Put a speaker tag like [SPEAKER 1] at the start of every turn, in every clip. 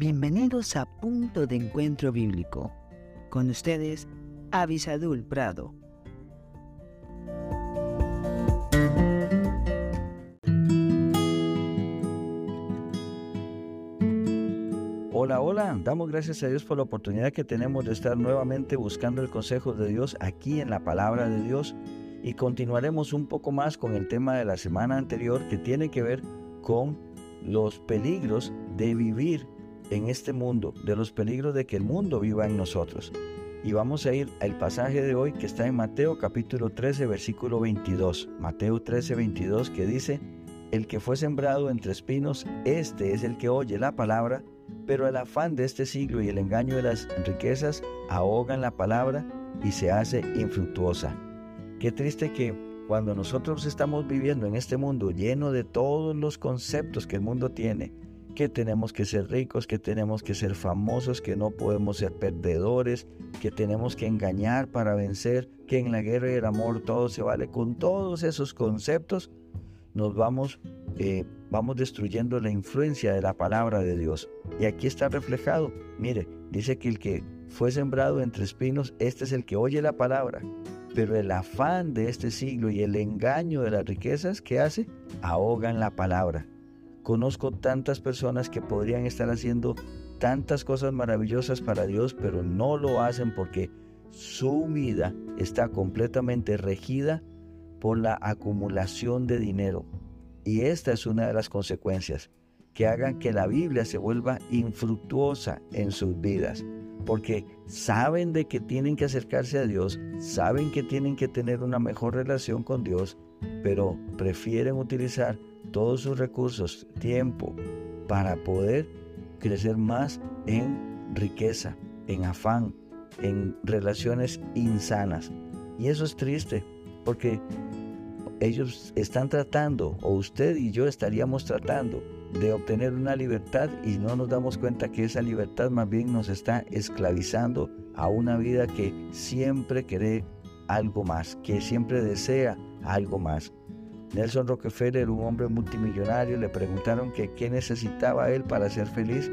[SPEAKER 1] Bienvenidos a Punto de Encuentro Bíblico. Con ustedes, Avisadul Prado.
[SPEAKER 2] Hola, hola, damos gracias a Dios por la oportunidad que tenemos de estar nuevamente buscando el consejo de Dios aquí en la palabra de Dios y continuaremos un poco más con el tema de la semana anterior que tiene que ver con los peligros de vivir en este mundo, de los peligros de que el mundo viva en nosotros. Y vamos a ir al pasaje de hoy que está en Mateo capítulo 13, versículo 22. Mateo 13, 22 que dice, el que fue sembrado entre espinos, este es el que oye la palabra, pero el afán de este siglo y el engaño de las riquezas ahogan la palabra y se hace infructuosa. Qué triste que cuando nosotros estamos viviendo en este mundo lleno de todos los conceptos que el mundo tiene, que tenemos que ser ricos, que tenemos que ser famosos, que no podemos ser perdedores, que tenemos que engañar para vencer, que en la guerra y el amor todo se vale. Con todos esos conceptos nos vamos, eh, vamos destruyendo la influencia de la palabra de Dios. Y aquí está reflejado. Mire, dice que el que fue sembrado entre espinos, este es el que oye la palabra. Pero el afán de este siglo y el engaño de las riquezas que hace, ahogan la palabra. Conozco tantas personas que podrían estar haciendo tantas cosas maravillosas para Dios, pero no lo hacen porque su vida está completamente regida por la acumulación de dinero. Y esta es una de las consecuencias, que hagan que la Biblia se vuelva infructuosa en sus vidas, porque saben de que tienen que acercarse a Dios, saben que tienen que tener una mejor relación con Dios, pero prefieren utilizar todos sus recursos, tiempo, para poder crecer más en riqueza, en afán, en relaciones insanas. Y eso es triste, porque ellos están tratando, o usted y yo estaríamos tratando, de obtener una libertad y no nos damos cuenta que esa libertad más bien nos está esclavizando a una vida que siempre quiere algo más, que siempre desea algo más. Nelson Rockefeller, un hombre multimillonario, le preguntaron qué necesitaba él para ser feliz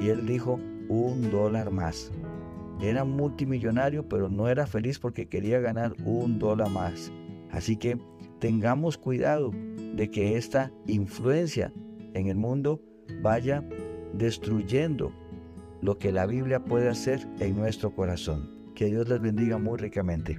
[SPEAKER 2] y él dijo un dólar más. Era multimillonario, pero no era feliz porque quería ganar un dólar más. Así que tengamos cuidado de que esta influencia en el mundo vaya destruyendo lo que la Biblia puede hacer en nuestro corazón. Que Dios les bendiga muy ricamente.